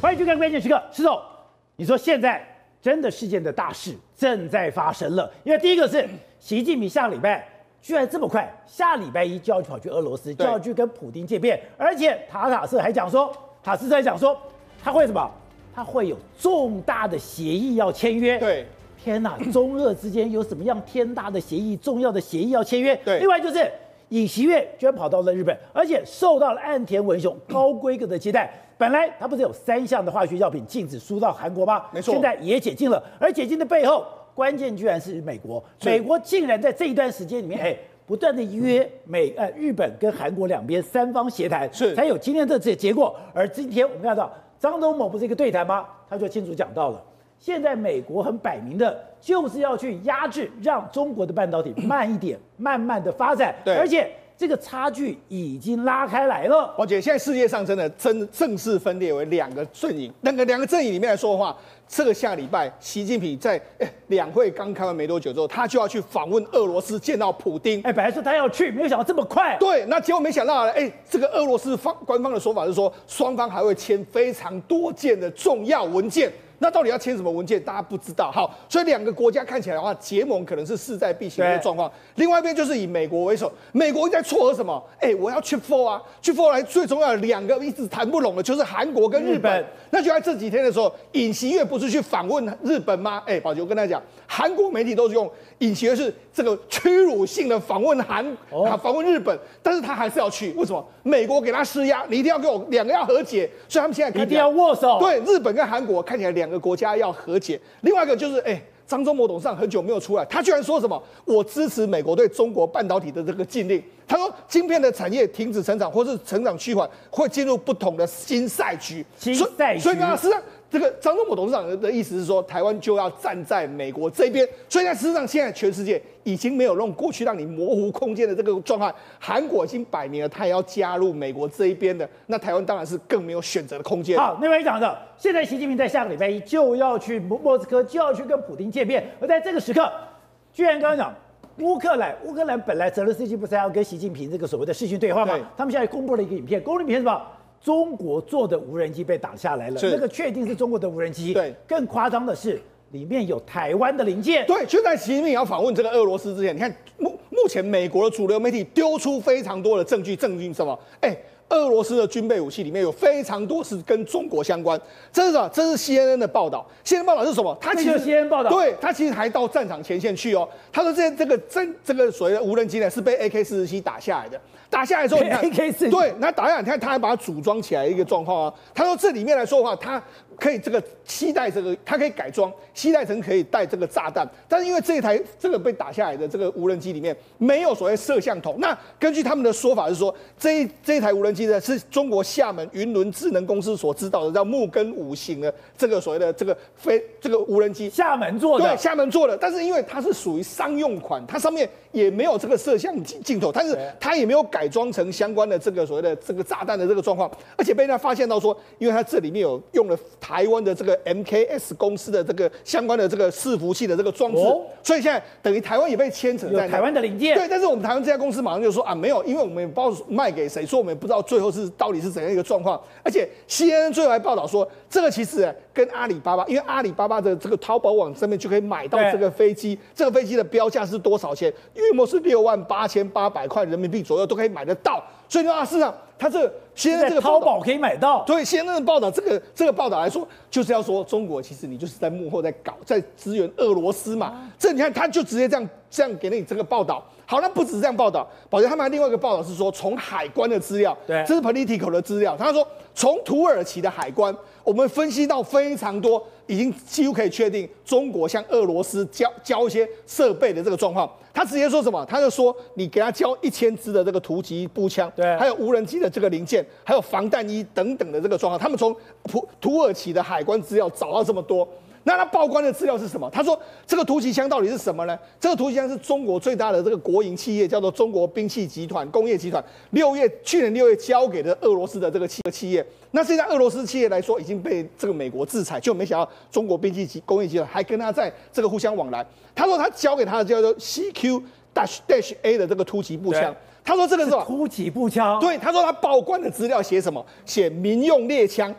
欢迎去看关键时刻，石总，你说现在真的事件的大事正在发生了，因为第一个是习近平下礼拜居然这么快，下礼拜一就要跑去俄罗斯，就要去跟普京见面，而且塔塔社还讲说，塔斯社还讲说他会什么？他会有重大的协议要签约。对，天哪，中俄之间有什么样天大的协议、重要的协议要签约？对，另外就是。尹锡悦居然跑到了日本，而且受到了岸田文雄高规格的接待。本来它不是有三项的化学药品禁止输到韩国吗？没错，现在也解禁了。而解禁的背后，关键居然是美国。美国竟然在这一段时间里面，哎，不断的约美呃日本跟韩国两边三方协谈，是才有今天这这结果。而今天我们看到张忠谋不是一个对谈吗？他就清楚讲到了。现在美国很摆明的，就是要去压制，让中国的半导体慢一点，慢慢的发展。对，而且这个差距已经拉开来了。而且现在世界上真的真正式分裂为两个阵营。那个两个阵营里面来说的话，这个下礼拜习近平在哎两会刚开完没多久之后，他就要去访问俄罗斯，见到普京。哎，本来说他要去，没有想到这么快。对，那结果没想到，哎，这个俄罗斯方官方的说法是说，双方还会签非常多件的重要文件。那到底要签什么文件？大家不知道。好，所以两个国家看起来的话，结盟可能是势在必行的状况。另外一边就是以美国为首，美国在撮合什么？哎，我要 Chip 4啊，Chip 4来最重要的两个一直谈不拢的，就是韩国跟日本。日本那就在这几天的时候，尹锡悦不是去访问日本吗？哎，宝杰，我跟他讲，韩国媒体都是用尹锡悦是这个屈辱性的访问韩，访问日本，但是他还是要去。为什么？美国给他施压，你一定要给我两个要和解，所以他们现在一定要握手。对，日本跟韩国看起来两。两个国家要和解，另外一个就是，哎，张忠谋董事长很久没有出来，他居然说什么？我支持美国对中国半导体的这个禁令。他说，晶片的产业停止成长，或是成长趋缓，会进入不同的新赛局。新赛局。所以呢，实际上。这个张忠谋董事长的意思是说，台湾就要站在美国这边。所以，在事实上，现在全世界已经没有用过去让你模糊空间的这个状态。韩国已经摆明了，他也要加入美国这一边的。那台湾当然是更没有选择的空间。好，那位讲的，现在习近平在下个礼拜一就要去莫斯科，就要去跟普京见面。而在这个时刻，居然刚刚讲乌克兰，乌克兰本来泽连斯基不是要跟习近平这个所谓的视讯对话吗？他们现在公布了一个影片，公布影片是什么？中国做的无人机被打下来了，那个确定是中国的无人机。对，更夸张的是里面有台湾的零件。对，就在习近平要访问这个俄罗斯之前，你看目目前美国的主流媒体丢出非常多的证据，证据什么？哎。俄罗斯的军备武器里面有非常多是跟中国相关，这是什么？这是 CNN 的报道。CNN 报道是什么？他其实 CNN 报道，对他其实还到战场前线去哦。他说这这个真这个所谓的无人机呢，是被 AK 四十七打下来的。打下来之后，你看 AK 四对，那打下来，你看他还把它组装起来一个状况啊。他说这里面来说的话，他。可以这个携带这个，它可以改装，携带成可以带这个炸弹。但是因为这一台这个被打下来的这个无人机里面没有所谓摄像头。那根据他们的说法是说，这一这一台无人机呢是中国厦门云伦智能公司所知道的，叫木根五型的这个所谓的这个飞这个无人机，厦门做的。对，厦门做的。但是因为它是属于商用款，它上面也没有这个摄像镜镜头，但是它也没有改装成相关的这个所谓的这个炸弹的这个状况，而且被人家发现到说，因为它这里面有用了。台湾的这个 MKS 公司的这个相关的这个伺服器的这个装置，哦、所以现在等于台湾也被牵扯在台湾的零件。对，但是我们台湾这家公司马上就说啊，没有，因为我们也不知道卖给谁，说我们也不知道最后是到底是怎样一个状况。而且 CNN 最后还报道说，这个其实跟阿里巴巴，因为阿里巴巴的这个淘宝网上面就可以买到这个飞机，这个飞机的标价是多少钱？约莫是六万八千八百块人民币左右都可以买得到。所以呢，啊，事实上，他这个现在这个淘宝可以买到。对，现在的报道，这个这个报道来说，就是要说中国其实你就是在幕后在搞，在支援俄罗斯嘛。啊、这你看，他就直接这样这样给你这个报道。好，那不止这样报道，宝杰他们还另外一个报道是说，从海关的资料，对，这是 Political 的资料。他说，从土耳其的海关，我们分析到非常多，已经几乎可以确定，中国向俄罗斯交交一些设备的这个状况。他直接说什么？他就说，你给他交一千支的这个突击步枪，对，还有无人机的这个零件，还有防弹衣等等的这个状况。他们从土土耳其的海关资料找到这么多。那他报关的资料是什么？他说这个突击枪到底是什么呢？这个突击枪是中国最大的这个国营企业，叫做中国兵器集团工业集团，六月去年六月交给的俄罗斯的这个企企业。那现在俄罗斯企业来说已经被这个美国制裁，就没想到中国兵器集工业集团还跟他在这个互相往来。他说他交给他的叫做 CQ Dash Dash A 的这个突击步枪。他说这个是？突击步枪。对，他说他报关的资料写什么？写民用猎枪。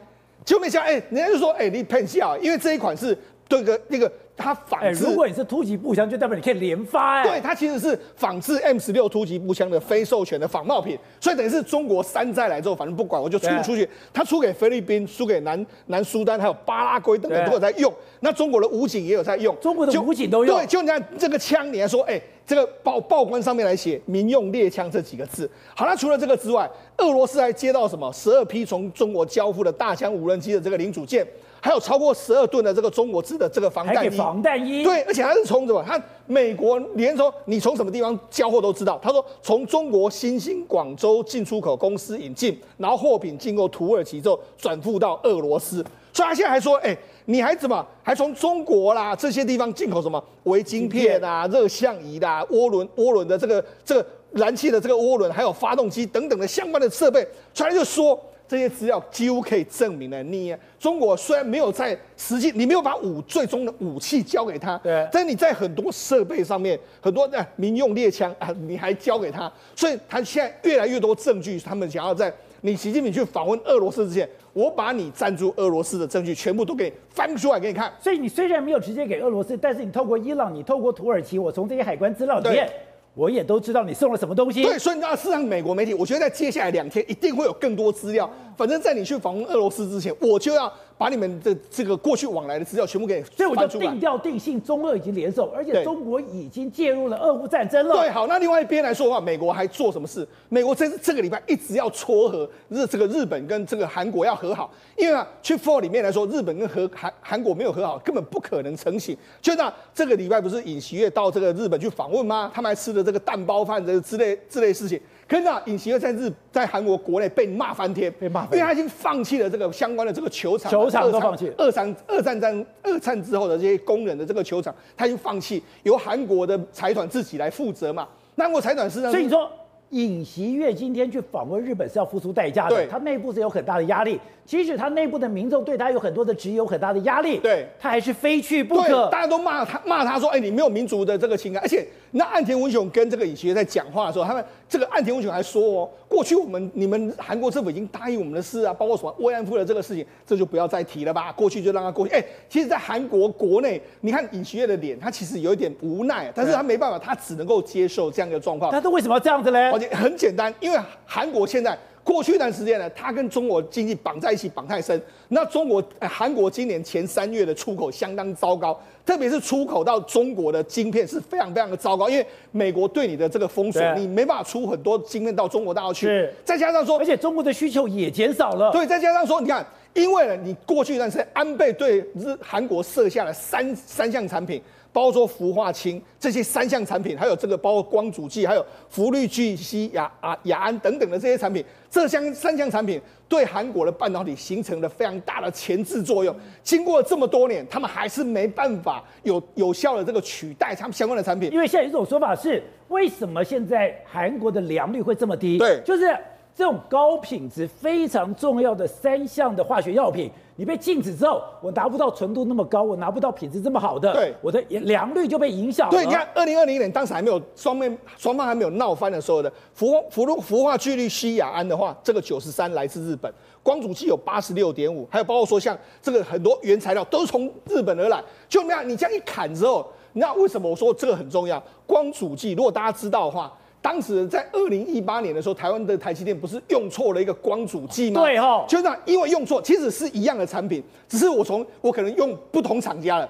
就没想哎，人家就说哎，你骗笑，因为这一款是这个那个。它仿制，如果你是突击步枪，就代表你可以连发哎。对，它其实是仿制 M 十六突击步枪的非授权的仿冒品，所以等于是中国山寨来之后，反正不管，我就出不出去。它出给菲律宾，输给南南苏丹，还有巴拉圭等等都有在用。那中国的武警也有在用，中国的武警都用。对，就你看这个枪，你还说，哎，这个报报关上面来写“民用猎枪”这几个字。好，那除了这个之外，俄罗斯还接到什么十二批从中国交付的大疆无人机的这个零组件。还有超过十二吨的这个中国制的这个防弹衣，防弹衣，对，而且还是从什么？他美国连说你从什么地方交货都知道。他说从中国新兴广州进出口公司引进，然后货品经过土耳其之后转付到俄罗斯。所以他现在还说，哎，你还怎么还从中国啦这些地方进口什么微晶片啊、热像仪啦、涡轮涡轮的这个这个燃气的这个涡轮，还有发动机等等的相关的设备，出来就说。这些资料几乎可以证明了，你中国虽然没有在实际，你没有把武最终的武器交给他，对，但你在很多设备上面，很多的民用猎枪啊，你还交给他，所以他现在越来越多证据，他们想要在你习近平去访问俄罗斯之前，我把你赞助俄罗斯的证据全部都给你翻出来给你看。所以你虽然没有直接给俄罗斯，但是你透过伊朗，你透过土耳其，我从这些海关资料里面。我也都知道你送了什么东西。对，所以你知道，事实上，美国媒体，我觉得在接下来两天一定会有更多资料。反正，在你去访问俄罗斯之前，我就要。把你们的这个过去往来的资料全部给，所以我就定调定性，中俄已经联手，而且中国已经介入了俄乌战争了。对，好，那另外一边来说的话，美国还做什么事？美国这这个礼拜一直要撮合日这个日本跟这个韩国要和好，因为啊，去 Four 里面来说，日本跟和韩韩国没有和好，根本不可能成型。就那这个礼拜不是尹锡悦到这个日本去访问吗？他们还吃了这个蛋包饭这个之类之类事情。可是啊，尹锡悦在日在韩国国内被骂翻天，被骂，因为他已经放弃了这个相关的这个球场，球场都放弃。二战二战战二战之后的这些工人的这个球场，他已经放弃，由韩国的财团自己来负责嘛。那韩国财团是呢？所以你说尹锡悦今天去访问日本是要付出代价的，对，他内部是有很大的压力。即使他内部的民众对他有很多的质疑，有很大的压力，对，他还是非去不可。大家都骂他，骂他说：“哎，你没有民族的这个情感。”而且，那岸田文雄跟这个尹锡悦在讲话的时候，他们这个岸田文雄还说：“哦，过去我们你们韩国政府已经答应我们的事啊，包括什么慰安妇的这个事情，这就不要再提了吧。过去就让他过去。”哎，其实，在韩国国内，你看尹锡悦的脸，他其实有一点无奈，但是他没办法，他只能够接受这样一个状况。但是为什么要这样子呢？而且很简单，因为韩国现在。过去一段时间呢，它跟中国经济绑在一起，绑太深。那中国、韩国今年前三月的出口相当糟糕，特别是出口到中国的晶片是非常非常的糟糕，因为美国对你的这个封锁，你没办法出很多晶片到中国大陆去。是，再加上说，而且中国的需求也减少了。对，再加上说，你看，因为呢，你过去一段时间，安倍对日韩国设下了三三项产品。包括氟化氢这些三项产品，还有这个包括光阻剂，还有氟氯聚烯亚啊亚胺等等的这些产品，这项三项产品对韩国的半导体形成了非常大的前置作用。经过这么多年，他们还是没办法有有效的这个取代他们相关的产品。因为现在有一种说法是，为什么现在韩国的良率会这么低？对，就是这种高品质非常重要的三项的化学药品。你被禁止之后，我拿不到纯度那么高，我拿不到品质这么好的，对，我的良率就被影响了。对，你看，二零二零年当时还没有双面双方还没有闹翻的时候的氟氟氯氟化聚氯西亚胺的话，这个九十三来自日本，光阻剂有八十六点五，还有包括说像这个很多原材料都是从日本而来，就那样你这样一砍之后，那为什么我说这个很重要？光阻剂，如果大家知道的话。当时在二零一八年的时候，台湾的台积电不是用错了一个光阻剂吗？对哈，就这样，因为用错，其实是一样的产品，只是我从我可能用不同厂家了，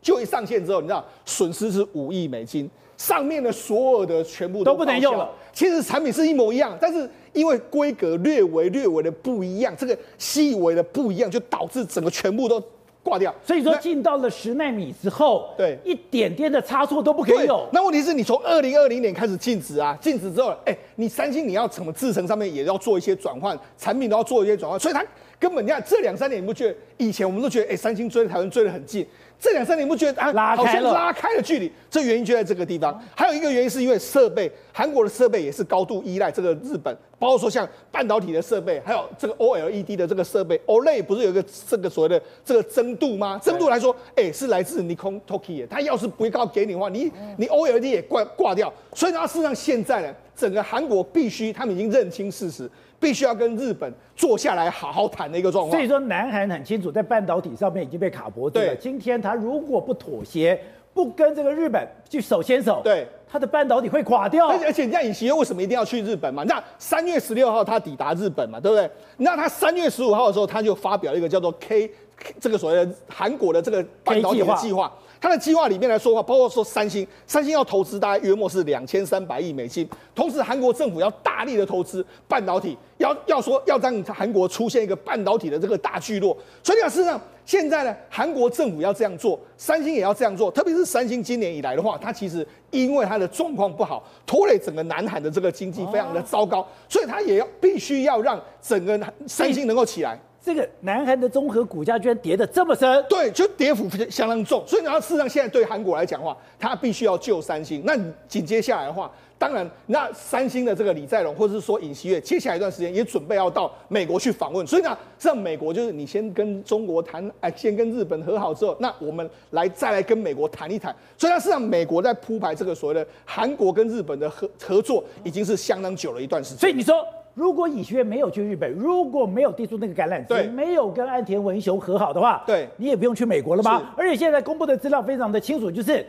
就一上线之后，你知道损失是五亿美金，上面的所有的全部都，都不能用了。其实产品是一模一样，但是因为规格略微略微的不一样，这个细微的不一样，就导致整个全部都。挂掉，所以说进到了十纳米之后，对，一点点的差错都不可以有。那问题是你从二零二零年开始禁止啊，禁止之后，哎，你三星你要怎么制程上面也要做一些转换，产品都要做一些转换，所以它根本你看这两三年你不觉得？以前我们都觉得，哎，三星追台湾追得很近。这两三年不觉得啊，好像拉开了距离，这原因就在这个地方。还有一个原因是因为设备，韩国的设备也是高度依赖这个日本，包括说像半导体的设备，还有这个 OLED 的这个设备，OLED 不是有一个这个所谓的这个增度吗？增度来说，哎，是来自 Nikon Toki，他要是不告给你的话，你你 OLED 也挂挂掉。所以它，事实上现在呢，整个韩国必须他们已经认清事实。必须要跟日本坐下来好好谈的一个状况。所以说，南韩很清楚，在半导体上面已经被卡脖子了。今天他如果不妥协，不跟这个日本去手牵手，对，他的半导体会垮掉。而且，而且，你看尹锡悦为什么一定要去日本嘛？那三月十六号他抵达日本嘛，对不对？那他三月十五号的时候，他就发表了一个叫做 K, K 这个所谓的韩国的这个半导体的计划。他的计划里面来说的话，包括说三星，三星要投资大概约莫是两千三百亿美金，同时韩国政府要大力的投资半导体，要要说要让韩国出现一个半导体的这个大聚落。所以讲，事实上现在呢，韩国政府要这样做，三星也要这样做，特别是三星今年以来的话，它其实因为它的状况不好，拖累整个南韩的这个经济非常的糟糕，所以它也要必须要让整个三星能够起来。这个南韩的综合股价居然跌得这么深，对，就跌幅相当重。所以，然后事实上现在对韩国来讲的话，它必须要救三星。那紧接下来的话，当然，那三星的这个李在镕或者是说尹锡悦，接下来一段时间也准备要到美国去访问。所以呢，让美国就是你先跟中国谈，哎，先跟日本和好之后，那我们来再来跟美国谈一谈。所以，呢，事实上美国在铺排这个所谓的韩国跟日本的合合作，已经是相当久了一段时间。所以你说。如果尹锡悦没有去日本，如果没有递出那个橄榄枝，没有跟岸田文雄和好的话，对，你也不用去美国了吧？而且现在公布的资料非常的清楚，就是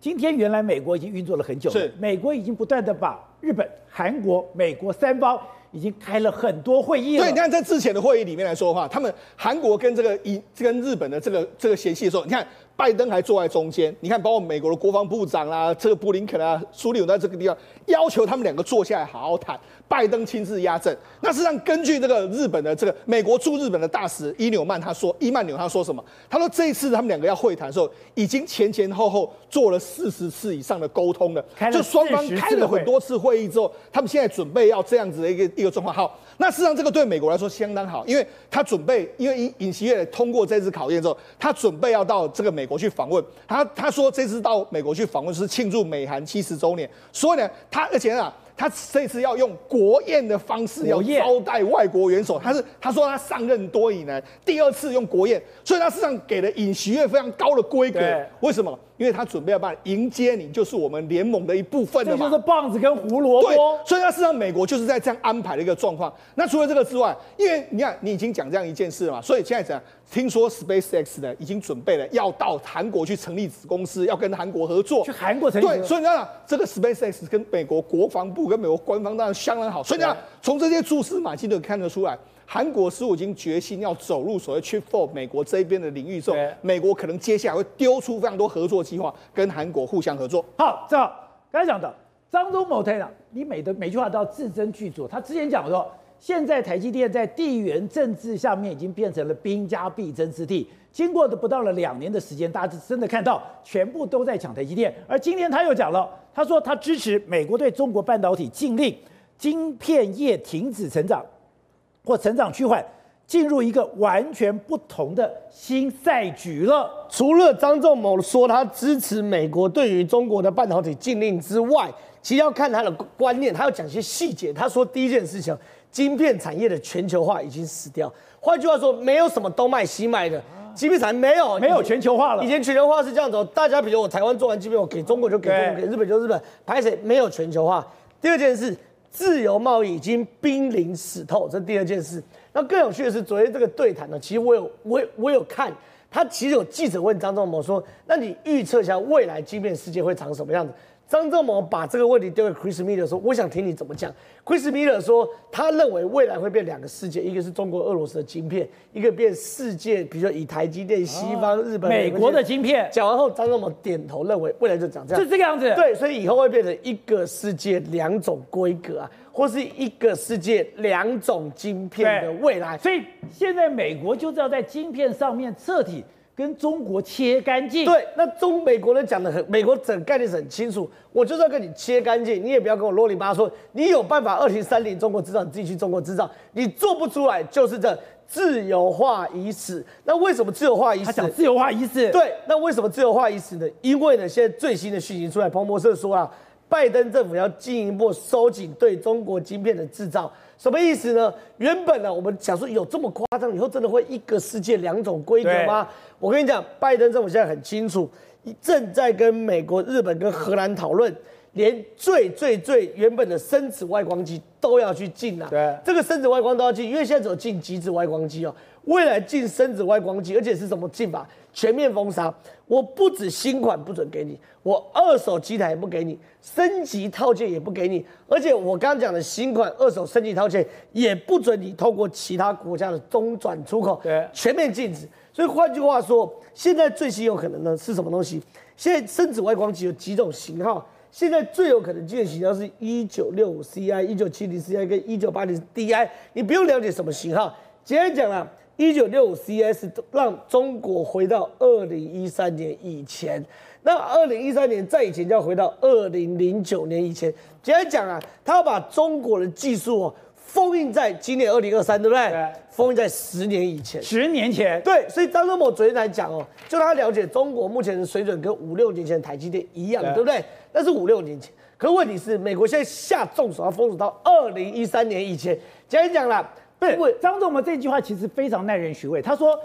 今天原来美国已经运作了很久了，是美国已经不断的把日本、韩国、美国三方已经开了很多会议了。对，你看在之前的会议里面来说的话，他们韩国跟这个以跟日本的这个这个嫌隙的时候，你看。拜登还坐在中间，你看，包括美国的国防部长啊，这个布林肯啊，苏利文在这个地方要求他们两个坐下来好好谈。拜登亲自压阵。那实际上，根据这个日本的这个美国驻日本的大使伊纽曼他说，伊曼纽他说什么？他说这一次他们两个要会谈的时候，已经前前后后做了四十次以上的沟通了，了就双方开了很多次会议之后，他们现在准备要这样子的一个一个状况。好，那事实上这个对美国来说相当好，因为他准备，因为尹尹锡悦通过这次考验之后，他准备要到这个美国去访问。他他说这次到美国去访问是庆祝美韩七十周年，所以呢，他而且啊。他这次要用国宴的方式要招待外国元首，他是他说他上任多以来第二次用国宴，所以他事实上给了尹锡悦非常高的规格。为什么？因为他准备要办迎接你，就是我们联盟的一部分了嘛。这就是棒子跟胡萝卜。对，所以他事实上美国就是在这样安排的一个状况。那除了这个之外，因为你看你已经讲这样一件事了嘛，所以现在怎样？听说 SpaceX 呢已经准备了要到韩国去成立子公司，要跟韩国合作。去韩国成立？对，所以你看这个 SpaceX 跟美国国防部跟美国官方当然相当好。所以你看从这些蛛丝马迹都看得出来。韩国似乎已经决心要走入所谓 Chip Four 美国这一边的领域之后，美国可能接下来会丢出非常多合作计划，跟韩国互相合作。好，正好刚才讲的张忠谋台长，你每的每句话都要字斟句酌。他之前讲说，现在台积电在地缘政治下面已经变成了兵家必争之地。经过的不到了两年的时间，大家真的看到全部都在抢台积电。而今天他又讲了，他说他支持美国对中国半导体禁令，晶片业停止成长。或成长趋缓，进入一个完全不同的新赛局了。除了张仲谋说他支持美国对于中国的半导体禁令之外，其实要看他的观念，他要讲些细节。他说第一件事情，晶片产业的全球化已经死掉。换句话说，没有什么东卖西卖的，晶片产业没有没有全球化了。以前全球化是这样子，大家比如我台湾做完晶片，我给中国就给中国，给日本就日本，排谁没有全球化。第二件事。自由贸易已经濒临死透，这是第二件事。那更有趣的是，昨天这个对谈呢，其实我有我有我有看，他其实有记者问张忠谋说：“那你预测一下未来晶片世界会长什么样子？”张忠谋把这个问题丢给 Chris Miller 说：“我想听你怎么讲。” Chris Miller 说：“他认为未来会变两个世界，一个是中国、俄罗斯的晶片，一个变世界，比如说以台积电、西方、日本、美国的晶片。”讲完后，张忠谋点头认为未来就长这样，是这个样子。对，所以以后会变成一个世界两种规格啊，或是一个世界两种晶片的未来。所以现在美国就是要在晶片上面彻底。跟中国切干净。对，那中美国人讲的很，美国整概念是很清楚，我就是要跟你切干净，你也不要跟我啰里吧嗦。你有办法二零三零中国制造，你自己去中国制造，你做不出来就是这自由化已死。那为什么自由化已死？他讲自由化已死。对，那为什么自由化已死呢？因为呢，现在最新的讯息出来，彭博社说啊，拜登政府要进一步收紧对中国晶片的制造。什么意思呢？原本呢，我们想说有这么夸张，以后真的会一个世界两种规格吗？我跟你讲，拜登政府现在很清楚，正在跟美国、日本跟荷兰讨论，连最最最原本的深紫外光机都要去禁啊。对，这个深紫外光都要禁，因为现在只有禁极紫外光机哦。未来禁深紫外光机，而且是什么禁法？全面封杀。我不止新款不准给你，我二手机台也不给你，升级套件也不给你，而且我刚刚讲的新款二手升级套件也不准你透过其他国家的中转出口，对，全面禁止。所以换句话说，现在最新有可能的是什么东西？现在深紫外光机有几种型号？现在最有可能进的型号是一九六五 CI、一九七零 CI 跟一九八零 DI。你不用了解什么型号，简单讲了。一九六五 CS 让中国回到二零一三年以前，那二零一三年再以前就要回到二零零九年以前。简单讲啊，他要把中国的技术哦封印在今年二零二三，对不对？对。封印在十年以前。十年前。对，所以张忠谋昨天来讲哦，就他了解中国目前的水准跟五六年前的台积电一样，对，对不对？那是五六年前。可问题是，美国现在下重手要封锁到二零一三年以前。简单讲了。不是张仲谋这句话其实非常耐人寻味。他说，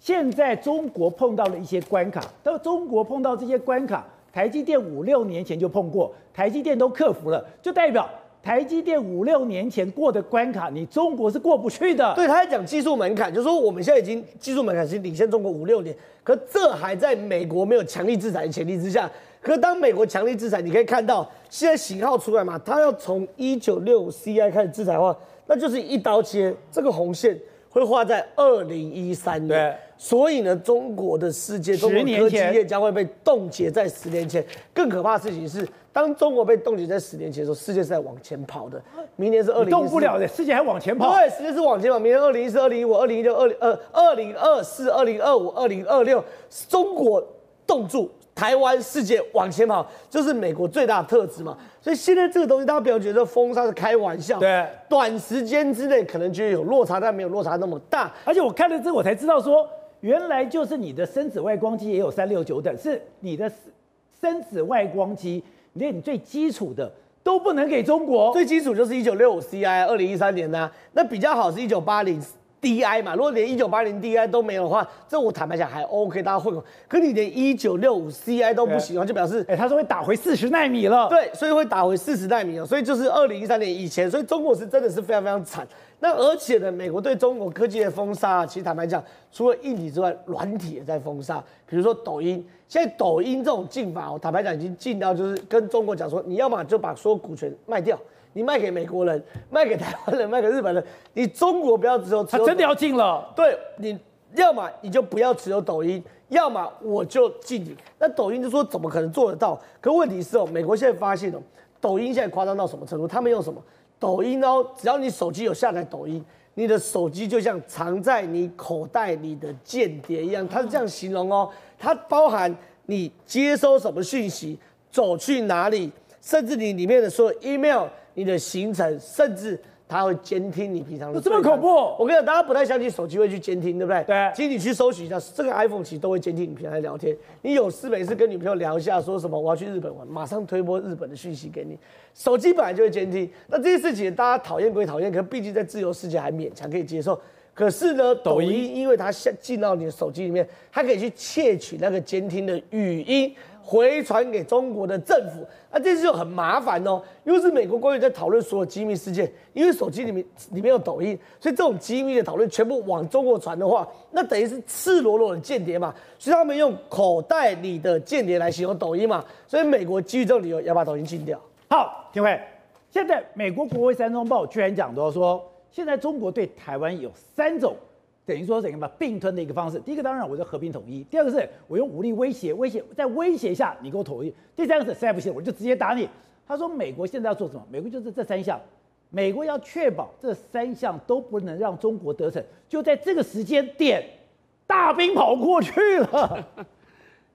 现在中国碰到了一些关卡，他说中国碰到这些关卡，台积电五六年前就碰过，台积电都克服了，就代表台积电五六年前过的关卡，你中国是过不去的。对，他在讲技术门槛，就是说我们现在已经技术门槛是领先中国五六年，可这还在美国没有强力制裁的前提之下。可当美国强力制裁，你可以看到现在型号出来嘛，他要从一九六五 CI 开始制裁的话。那就是一刀切，这个红线会画在二零一三年。对，所以呢，中国的世界，中国科技业将会被冻结在十年前。更可怕的事情是，当中国被冻结在十年前的时候，世界是在往前跑的。明年是二零，动不了的，世界还往前跑。对，世界是往前跑。明年二零一四、二零一五、二零一六、二零二、二零二四、二零二五、二零二六，中国冻住。台湾世界往前跑，就是美国最大的特质嘛。所以现在这个东西，大家不要觉得封杀是开玩笑。对，短时间之内可能觉得有落差，但没有落差那么大。而且我看了之后，我才知道说，原来就是你的深紫外光机也有三六九等，是你的深紫外光机，连你最基础的都不能给中国。最基础就是一九六五 CI，二零一三年呢、啊，那比较好是一九八零。DI 嘛，如果连一九八零 DI 都没有的话，这我坦白讲还 OK，大家混口。可你连一九六五 CI 都不行，就表示，哎、欸，他说会打回四十奈米了。对，所以会打回四十奈米哦，所以就是二零一三年以前，所以中国是真的是非常非常惨。那而且呢，美国对中国科技的封杀，其实坦白讲，除了硬体之外，软体也在封杀。比如说抖音，现在抖音这种禁法，我坦白讲已经禁到就是跟中国讲说，你要么就把所有股权卖掉。你卖给美国人，卖给台湾人，卖给日本人，你中国不要只有，他真的要禁了。对，你要么你就不要持有抖音，要么我就禁你。那抖音就说怎么可能做得到？可问题是哦，美国现在发现哦，抖音现在夸张到什么程度？他们用什么？抖音哦，只要你手机有下载抖音，你的手机就像藏在你口袋里的间谍一样，它是这样形容哦。它包含你接收什么讯息，走去哪里，甚至你里面的所有 email。你的行程，甚至它会监听你平常的。这么恐怖！我跟你讲，大家不太相信手机会去监听，对不对？对。其实你去搜寻一下，这个 iPhone 其实都会监听你平常在聊天。你有事没事跟女朋友聊一下，说什么我要去日本玩，马上推播日本的讯息给你。手机本来就会监听，那这些事情大家讨厌归讨厌，可毕竟在自由世界还勉强可以接受。可是呢，抖音因为它下进到你的手机里面，它可以去窃取那个监听的语音。回传给中国的政府，那这次就很麻烦哦。因为是美国官员在讨论所有机密事件，因为手机里面里面有抖音，所以这种机密的讨论全部往中国传的话，那等于是赤裸裸的间谍嘛。所以他们用口袋里的间谍来形容抖音嘛。所以美国基于这种理由要把抖音禁掉。好，廷辉，现在美国国会山东报居然讲到说，现在中国对台湾有三种。等于说怎样吧，并吞的一个方式。第一个当然我就和平统一，第二个是我用武力威胁，威胁在威胁下你给我统一，第三个是实在不行我就直接打你。他说美国现在要做什么？美国就是这三项，美国要确保这三项都不能让中国得逞，就在这个时间点，大兵跑过去了。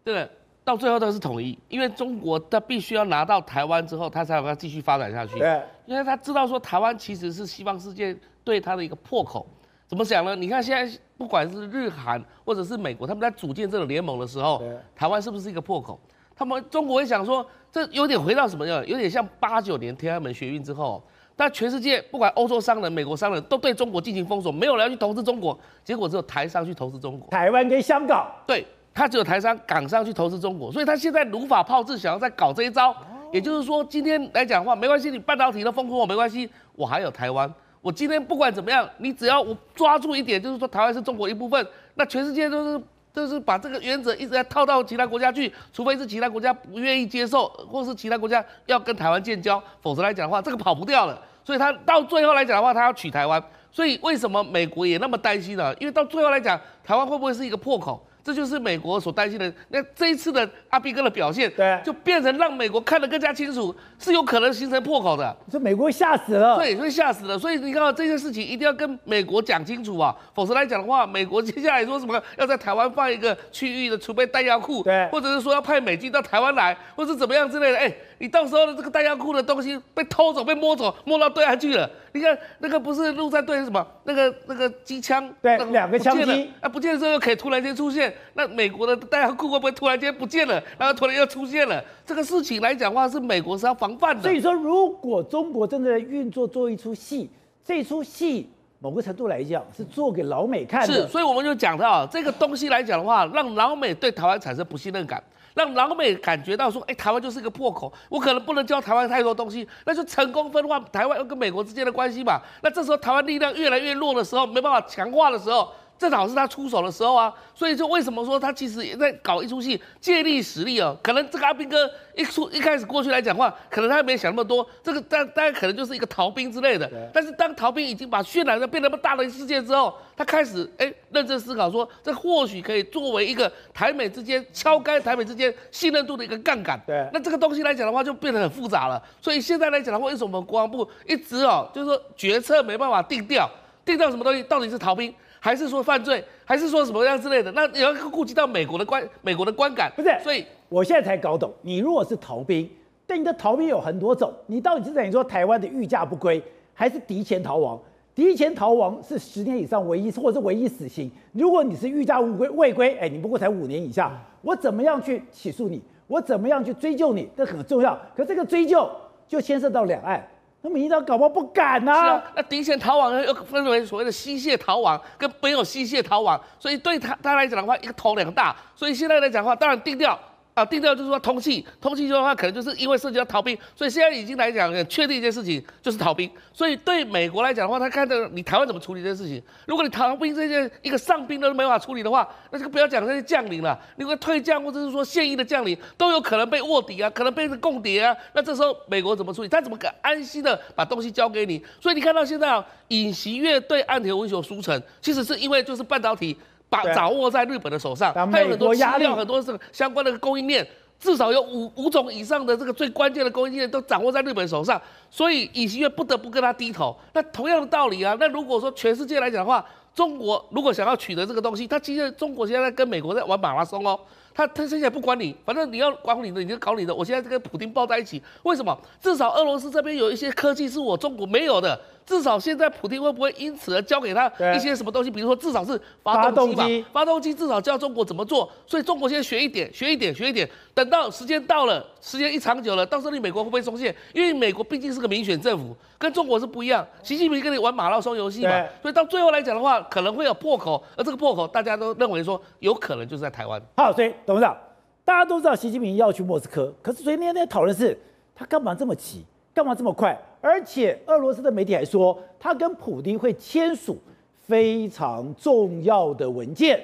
对，到最后都是统一，因为中国他必须要拿到台湾之后，他才有办法继续发展下去。对，因为他知道说台湾其实是西方世界对他的一个破口。怎么想呢？你看现在不管是日韩或者是美国，他们在组建这种联盟的时候，台湾是不是一个破口？他们中国会想说，这有点回到什么样？有点像八九年天安门学运之后，但全世界不管欧洲商人、美国商人，都对中国进行封锁，没有人要去投资中国，结果只有台商去投资中国。台湾跟香港，对，他只有台商、港商去投资中国，所以他现在如法炮制，想要再搞这一招。也就是说，今天来讲的话，没关系，你半导体都封锁我没关系，我还有台湾。我今天不管怎么样，你只要我抓住一点，就是说台湾是中国一部分，那全世界都是都是把这个原则一直在套到其他国家去，除非是其他国家不愿意接受，或是其他国家要跟台湾建交，否则来讲的话，这个跑不掉了。所以他到最后来讲的话，他要取台湾。所以为什么美国也那么担心呢？因为到最后来讲，台湾会不会是一个破口？这就是美国所担心的。那这一次的阿比哥的表现，对，就变成让美国看得更加清楚，是有可能形成破口的。这美国吓死了，对，会吓死了。所以你看到这件事情一定要跟美国讲清楚啊，否则来讲的话，美国接下来说什么要在台湾放一个区域的储备弹药库，对，或者是说要派美军到台湾来，或者是怎么样之类的，哎。你到时候的这个弹药库的东西被偷走、被摸走、摸到对岸去了。你看那个不是陆战队是什么？那个那个机枪，对，两个枪机，啊，不见的时候又可以突然间出现。那美国的弹药库会不会突然间不见了？然后突然又出现了？这个事情来讲的话，是美国是要防范的。所以说，如果中国真的在运作做一出戏，这出戏某个程度来讲是做给老美看的。是，所以我们就讲到这个东西来讲的话，让老美对台湾产生不信任感。让老美感觉到说，哎，台湾就是一个破口，我可能不能教台湾太多东西，那就成功分化台湾跟美国之间的关系嘛。那这时候台湾力量越来越弱的时候，没办法强化的时候。正好是他出手的时候啊，所以就为什么说他其实也在搞一出戏，借力使力哦。可能这个阿兵哥一出一开始过去来讲话，可能他也没想那么多，这个但大概可能就是一个逃兵之类的。但是当逃兵已经把渲染的变那么大的世界之后，他开始哎认真思考说，这或许可以作为一个台美之间敲开台美之间信任度的一个杠杆。对，那这个东西来讲的话就变得很复杂了。所以现在来讲的话，为什么我们国防部一直哦，就是说决策没办法定调，定调什么东西，到底是逃兵？还是说犯罪，还是说什么样之类的？那你要顾及到美国的观，美国的观感，不是？所以我现在才搞懂，你如果是逃兵，但你的逃兵有很多种，你到底是等于说台湾的御驾不归，还是敌前逃亡？敌前逃亡是十年以上唯一，或者是唯一死刑。如果你是欲驾无归未归，哎，你不过才五年以下，我怎么样去起诉你？我怎么样去追究你？这很重要。可这个追究就牵涉到两岸。那民进党搞不好不敢呐、啊。是啊，那敌前逃亡又分为所谓的吸血逃亡跟没有吸血逃亡，所以对他他来讲的话，一个头两个大。所以现在来讲的话，当然定调。啊，定调就是说通气，通缉的话，可能就是因为涉及到逃兵，所以现在已经来讲，确定一件事情就是逃兵。所以对美国来讲的话，他看到你台湾怎么处理这件事情。如果你逃兵这件一个上兵都没法处理的话，那这个不要讲这些将领了，你会退将或者是说现役的将领都有可能被卧底啊，可能被共谍啊。那这时候美国怎么处理？他怎么敢安心的把东西交给你？所以你看到现在啊，尹锡悦对岸田文雄书成，其实是因为就是半导体。把掌握在日本的手上，还有很多压力，很多是相关的供应链，至少有五五种以上的这个最关键的供应链都掌握在日本手上，所以尹锡悦不得不跟他低头。那同样的道理啊，那如果说全世界来讲的话，中国如果想要取得这个东西，他其实中国现在跟美国在玩马拉松哦，他他现在不管你，反正你要管你的你就搞你的，我现在跟普京抱在一起，为什么？至少俄罗斯这边有一些科技是我中国没有的。至少现在普丁会不会因此而交给他一些什么东西？比如说，至少是发动机吧，发动机至少教中国怎么做。所以中国现在学一点，学一点，学一点。等到时间到了，时间一长久了，到时候你美国会不会松懈？因为美国毕竟是个民选政府，跟中国是不一样。习近平跟你玩马拉松游戏嘛，所以到最后来讲的话，可能会有破口。而这个破口，大家都认为说有可能就是在台湾。好，所以董事长，大家都知道习近平要去莫斯科，可是昨天那天讨论是，他干嘛这么急？干嘛这么快？而且俄罗斯的媒体还说，他跟普丁会签署非常重要的文件。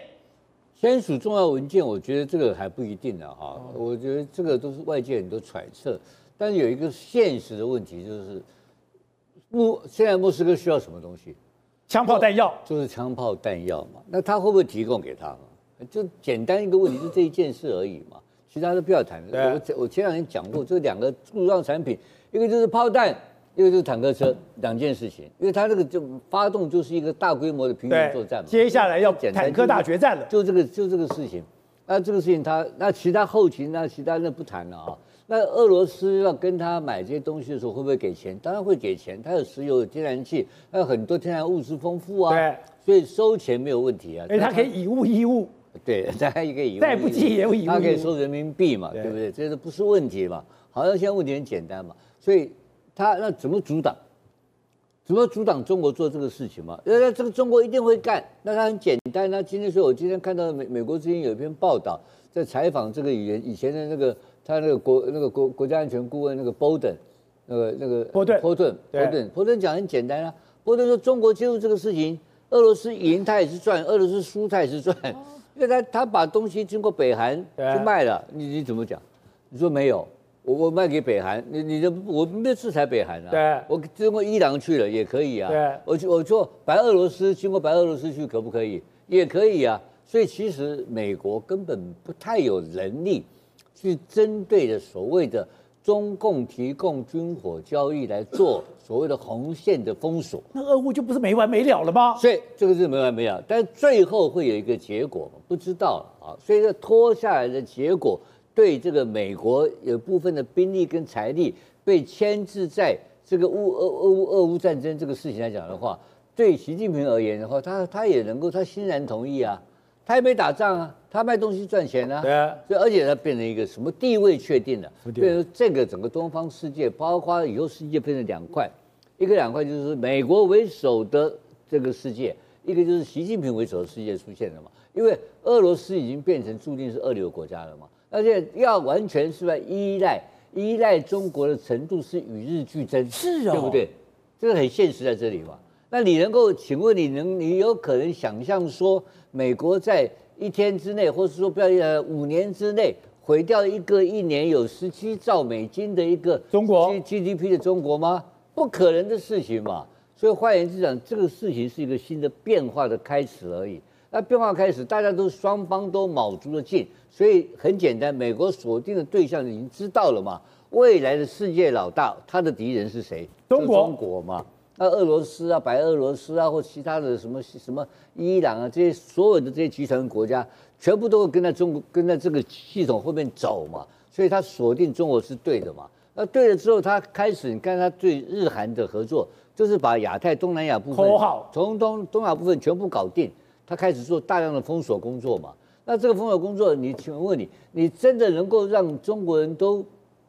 签署重要文件，我觉得这个还不一定呢哈。我觉得这个都是外界很多揣测。但是有一个现实的问题，就是莫现在莫斯科需要什么东西？枪炮弹药，就是枪炮弹药嘛。那他会不会提供给他？就简单一个问题，就这一件事而已嘛。其他都不要谈。我我前两天讲过，这两个重要产品。一个就是炮弹，一个就是坦克车，两件事情。因为它这个就发动就是一个大规模的平原作战嘛。接下来要坦克大决战了，就这个就这个事情。那这个事情他那其他后勤那其他那不谈了啊。那俄罗斯要跟他买这些东西的时候，会不会给钱？当然会给钱。他有石油、有天然气，还有很多天然物资丰富啊。对。所以收钱没有问题啊。而且他可以以物易物。对，他还可以以物。再不济也有以物。他可以收人民币嘛，对不对？这都不是问题嘛。好像现在问题很简单嘛。所以他那怎么阻挡？怎么阻挡中国做这个事情嘛？那，这个中国一定会干，那他很简单。那今天说，我今天看到美美国之前有一篇报道，在采访这个以前以前的那个他那个国那个国国家安全顾问那个 BODEN，那个那个波顿波顿波顿波顿讲很简单啊，波顿说中国介入这个事情，俄罗斯赢他也是赚，俄罗斯输他也是赚，因为他他把东西经过北韩去卖了，你你怎么讲？你说没有？我我卖给北韩，你你的我没有制裁北韩啊，对，我经过伊朗去了也可以啊，对，我我做白俄罗斯经过白俄罗斯去可不可以？也可以啊，所以其实美国根本不太有能力去针对的所谓的中共提供军火交易来做所谓的红线的封锁，那俄乌就不是没完没了了吗？所以这个是没完没了，但最后会有一个结果，不知道啊，所以这拖下来的结果。对这个美国有部分的兵力跟财力被牵制在这个乌俄俄乌俄乌战争这个事情来讲的话，对习近平而言的话，他他也能够他欣然同意啊，他也没打仗啊，他卖东西赚钱啊，对啊，所以而且他变成一个什么地位确定了，变成这个整个东方世界，包括以后世界变成两块，一个两块就是美国为首的这个世界，一个就是习近平为首的世界出现了嘛，因为俄罗斯已经变成注定是二流国家了嘛。而且要完全是吧依赖依赖中国的程度是与日俱增，是哦，对不对？这个很现实在这里嘛。那你能够请问你能你有可能想象说美国在一天之内，或是说不要呃五年之内毁掉一个一年有十七兆美金的一个中国 GDP 的中国吗？不可能的事情嘛。所以换言之讲，这个事情是一个新的变化的开始而已。那变化开始，大家都双方都卯足了劲。所以很简单，美国锁定的对象已经知道了嘛？未来的世界老大，他的敌人是谁？中国，中国嘛？那俄罗斯啊，白俄罗斯啊，或其他的什么什么伊朗啊，这些所有的这些集团国家，全部都会跟在中国跟在这个系统后面走嘛。所以他锁定中国是对的嘛？那对了之后，他开始你看他对日韩的合作，就是把亚太、东南亚部分从东东亚部分全部搞定，他开始做大量的封锁工作嘛。那这个封锁工作，你请问你，你真的能够让中国人都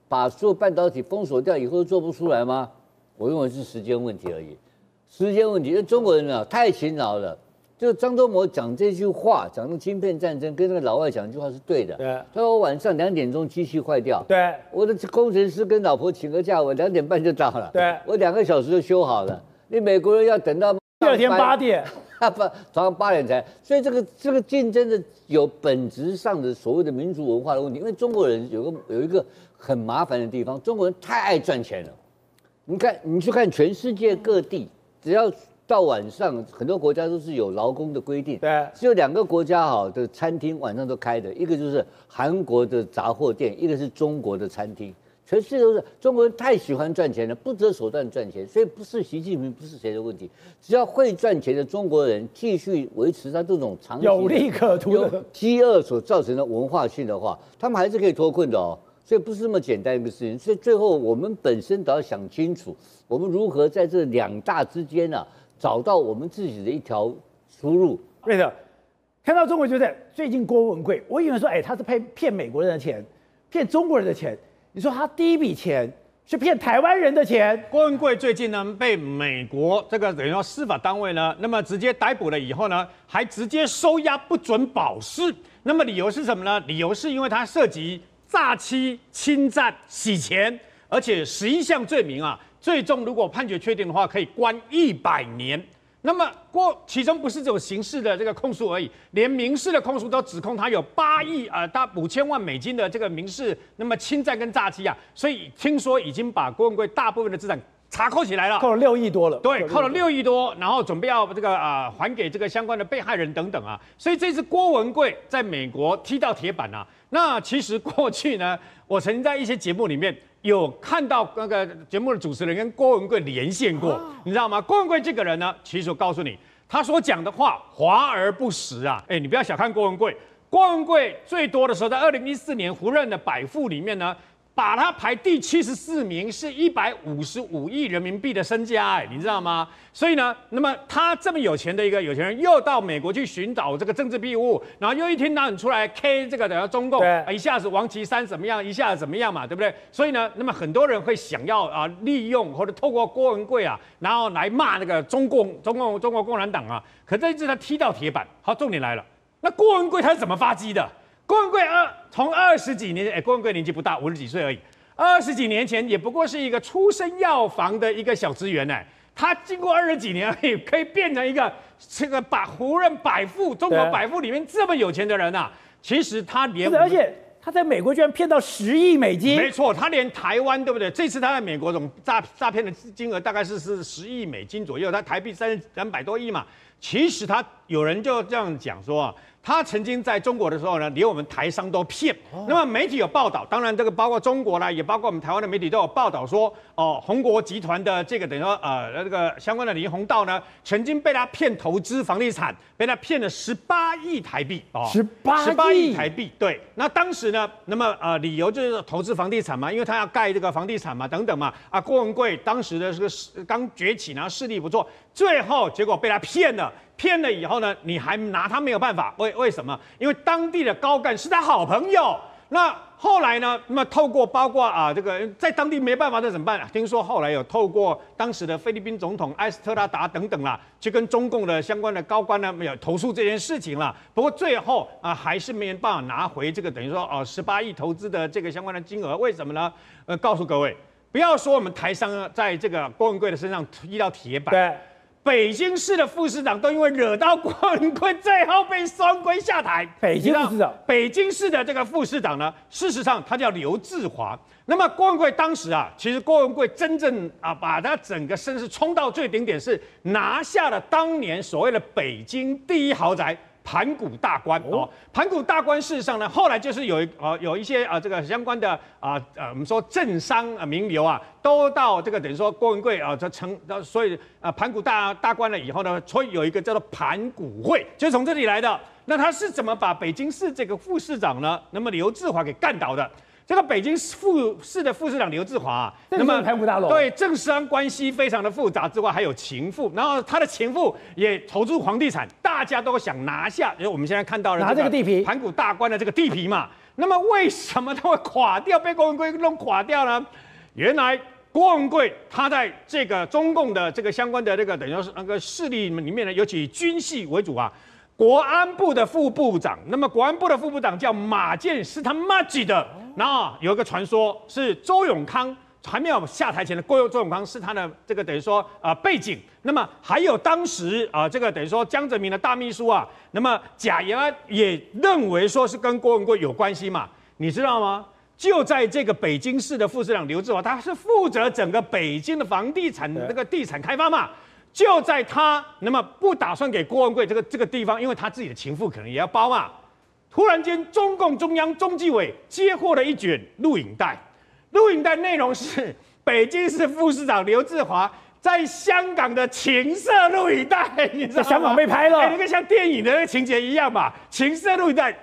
把所有半导体封锁掉以后都做不出来吗？我认为是时间问题而已，时间问题。因为中国人啊太勤劳了，就张忠谋讲这句话，讲那芯片战争，跟那个老外讲一句话是对的。对。他说我晚上两点钟机器坏掉，对，我的工程师跟老婆请个假，我两点半就到了，对，我两个小时就修好了。你美国人要等到第二天八点。他不早上八点才，所以这个这个竞争的有本质上的所谓的民族文化的问题，因为中国人有个有一个很麻烦的地方，中国人太爱赚钱了。你看，你去看全世界各地，只要到晚上，很多国家都是有劳工的规定，对，只有两个国家哈的餐厅晚上都开的，一个就是韩国的杂货店，一个是中国的餐厅。全世界都是中国人太喜欢赚钱了，不择手段赚钱，所以不是习近平，不是谁的问题，只要会赚钱的中国人继续维持他这种长期有利可图的饥饿所造成的文化性的话，他们还是可以脱困的哦。所以不是这么简单一个事情。所以最后我们本身都要想清楚，我们如何在这两大之间呢、啊，找到我们自己的一条出路。对的，看到中国就在最近郭文贵，我以为说，哎，他是骗骗美国人的钱，骗中国人的钱。你说他第一笔钱是骗台湾人的钱？郭文贵最近呢被美国这个等于说司法单位呢，那么直接逮捕了以后呢，还直接收押不准保释。那么理由是什么呢？理由是因为他涉及诈欺、侵占、洗钱，而且十一项罪名啊，最终如果判决确定的话，可以关一百年。那么过其中不是这种刑事的这个控诉而已，连民事的控诉都指控他有八亿啊，大五千万美金的这个民事，那么侵占跟诈欺啊，所以听说已经把郭文贵大部分的资产查扣起来了，扣了六亿多了，对，扣了六亿多，然后准备要这个啊还给这个相关的被害人等等啊，所以这次郭文贵在美国踢到铁板啊。那其实过去呢，我曾经在一些节目里面。有看到那个节目的主持人跟郭文贵连线过，你知道吗？郭文贵这个人呢，其实我告诉你，他所讲的话华而不实啊！哎，你不要小看郭文贵，郭文贵最多的时候在二零一四年胡润的百富里面呢，把他排第七十四名，是一百五十五亿人民币的身家，哎，你知道吗？所以呢，那么他这么有钱的一个有钱人，又到美国去寻找这个政治庇护，然后又一天到晚出来 K 这个等于中共，一下子王岐山怎么样，一下子怎么样嘛，对不对？所以呢，那么很多人会想要啊利用或者透过郭文贵啊，然后来骂那个中共、中共、中国共产党啊。可这一次他踢到铁板。好，重点来了，那郭文贵他是怎么发迹的？郭文贵二从二十几年，哎，郭文贵年纪不大，五十几岁而已。二十几年前也不过是一个出身药房的一个小职员呢。他经过二十几年而已，可以变成一个这个把胡润百富中国百富里面这么有钱的人啊。其实他连而且他在美国居然骗到十亿美金。没错，他连台湾对不对？这次他在美国总诈诈骗的金额大概是是十亿美金左右，他台币三两百多亿嘛。其实他有人就这样讲说。他曾经在中国的时候呢，连我们台商都骗。那么媒体有报道，当然这个包括中国啦，也包括我们台湾的媒体都有报道说，哦，宏国集团的这个等于说呃这个相关的李宏道呢，曾经被他骗投资房地产，被他骗了十八亿台币哦，十八十八亿台币。对，那当时呢，那么呃理由就是投资房地产嘛，因为他要盖这个房地产嘛，等等嘛。啊，郭文贵当时的这个势刚崛起，然后势力不错，最后结果被他骗了。骗了以后呢，你还拿他没有办法？为为什么？因为当地的高干是他好朋友。那后来呢？那么透过包括啊，这个在当地没办法，那怎么办？听说后来有透过当时的菲律宾总统埃斯特拉达等等啦，去跟中共的相关的高官呢，没有投诉这件事情了。不过最后啊，还是没办法拿回这个等于说哦，十八亿投资的这个相关的金额。为什么呢？呃，告诉各位，不要说我们台商在这个郭文贵的身上踢到铁板。对。北京市的副市长都因为惹到郭文贵，最后被双规下台。北京市长，北京市的这个副市长呢，事实上他叫刘志华。那么郭文贵当时啊，其实郭文贵真正啊，把他整个身世冲到最顶点，是拿下了当年所谓的北京第一豪宅。盘古大观哦，盘古大观事实上呢，后来就是有一呃有一些呃这个相关的啊呃我们说政商啊名流啊，都到这个等于说郭文贵啊这成，所以啊盘古大大观了以后呢，所以有一个叫做盘古会，就是从这里来的。那他是怎么把北京市这个副市长呢，那么刘志华给干倒的？这个北京副市的副市长刘志华啊，那么大楼对政商关系非常的复杂之外，还有情妇，然后他的情妇也投资房地产，大家都想拿下，因为我们现在看到了拿这个地皮，盘古大观的这个地皮嘛。那么为什么他会垮掉，被郭文贵弄垮掉呢？原来郭文贵他在这个中共的这个相关的这个等于说是那个势力里面呢，尤其以军系为主啊。国安部的副部长，那么国安部的副部长叫马建，是他妈挤的。然后有一个传说，是周永康还没有下台前的郭周永康是他的这个等于说啊、呃、背景。那么还有当时啊、呃、这个等于说江泽民的大秘书啊，那么贾延安也认为说是跟郭文贵有关系嘛？你知道吗？就在这个北京市的副市长刘志华，他是负责整个北京的房地产的那个地产开发嘛。就在他那么不打算给郭文贵这个这个地方，因为他自己的情妇可能也要包嘛。突然间，中共中央中纪委接获了一卷录影带，录影带内容是北京市副市长刘志华在香港的情色录影带，你知道吗？香港被拍了，哎，那个像电影的那个情节一样嘛，情色录影带，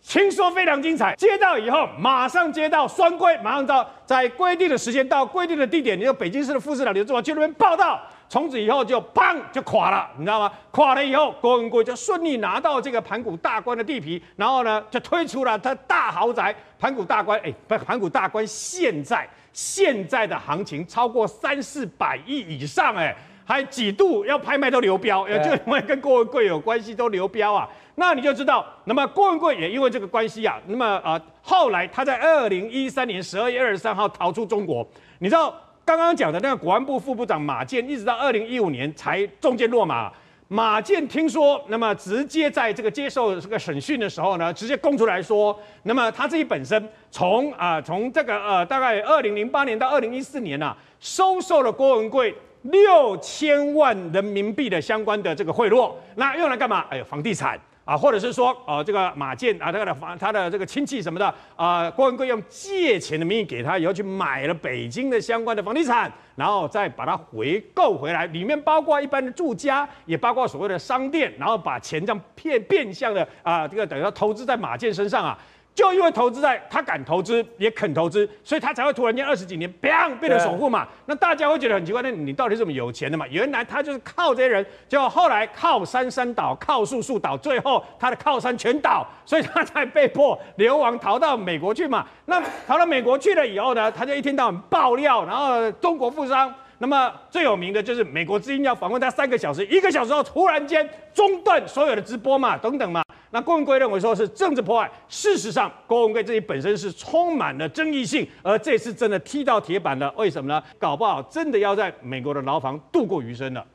听说非常精彩。接到以后，马上接到双规，马上到在规定的时间到规定的地点，你说北京市的副市长刘志华去那边报到。从此以后就砰就垮了，你知道吗？垮了以后，郭文贵就顺利拿到这个盘古大观的地皮，然后呢，就推出了他大豪宅盘古大观。哎，不，盘古大观现在现在的行情超过三四百亿以上，哎，还几度要拍卖都流标，就因为跟郭文贵有关系都流标啊。那你就知道，那么郭文贵也因为这个关系啊，那么啊、呃，后来他在二零一三年十二月二十三号逃出中国，你知道？刚刚讲的那个国安部副部长马建，一直到二零一五年才中箭落马。马建听说，那么直接在这个接受这个审讯的时候呢，直接供出来说，那么他自己本身从啊从这个呃大概二零零八年到二零一四年呐、啊，收受了郭文贵六千万人民币的相关的这个贿赂，那用来干嘛？哎呦，房地产。啊，或者是说，啊，这个马建啊，他的房，他的这个亲戚什么的，啊，郭文贵用借钱的名义给他，以后去买了北京的相关的房地产，然后再把它回购回来，里面包括一般的住家，也包括所谓的商店，然后把钱这样骗变相的啊，这个等于说投资在马建身上啊。就因为投资在他敢投资也肯投资，所以他才会突然间二十几年，砰变成首富嘛。那大家会觉得很奇怪，那你到底是怎么有钱的嘛？原来他就是靠这些人，结果后来靠山山倒，靠树树倒，最后他的靠山全倒，所以他才被迫流亡逃到美国去嘛。那逃到美国去了以后呢，他就一天到晚爆料，然后中国富商。那么最有名的就是美国之音要访问他三个小时，一个小时后突然间中断所有的直播嘛，等等嘛。那郭文贵认为说是政治迫害，事实上郭文贵自己本身是充满了争议性，而这次真的踢到铁板了。为什么呢？搞不好真的要在美国的牢房度过余生了。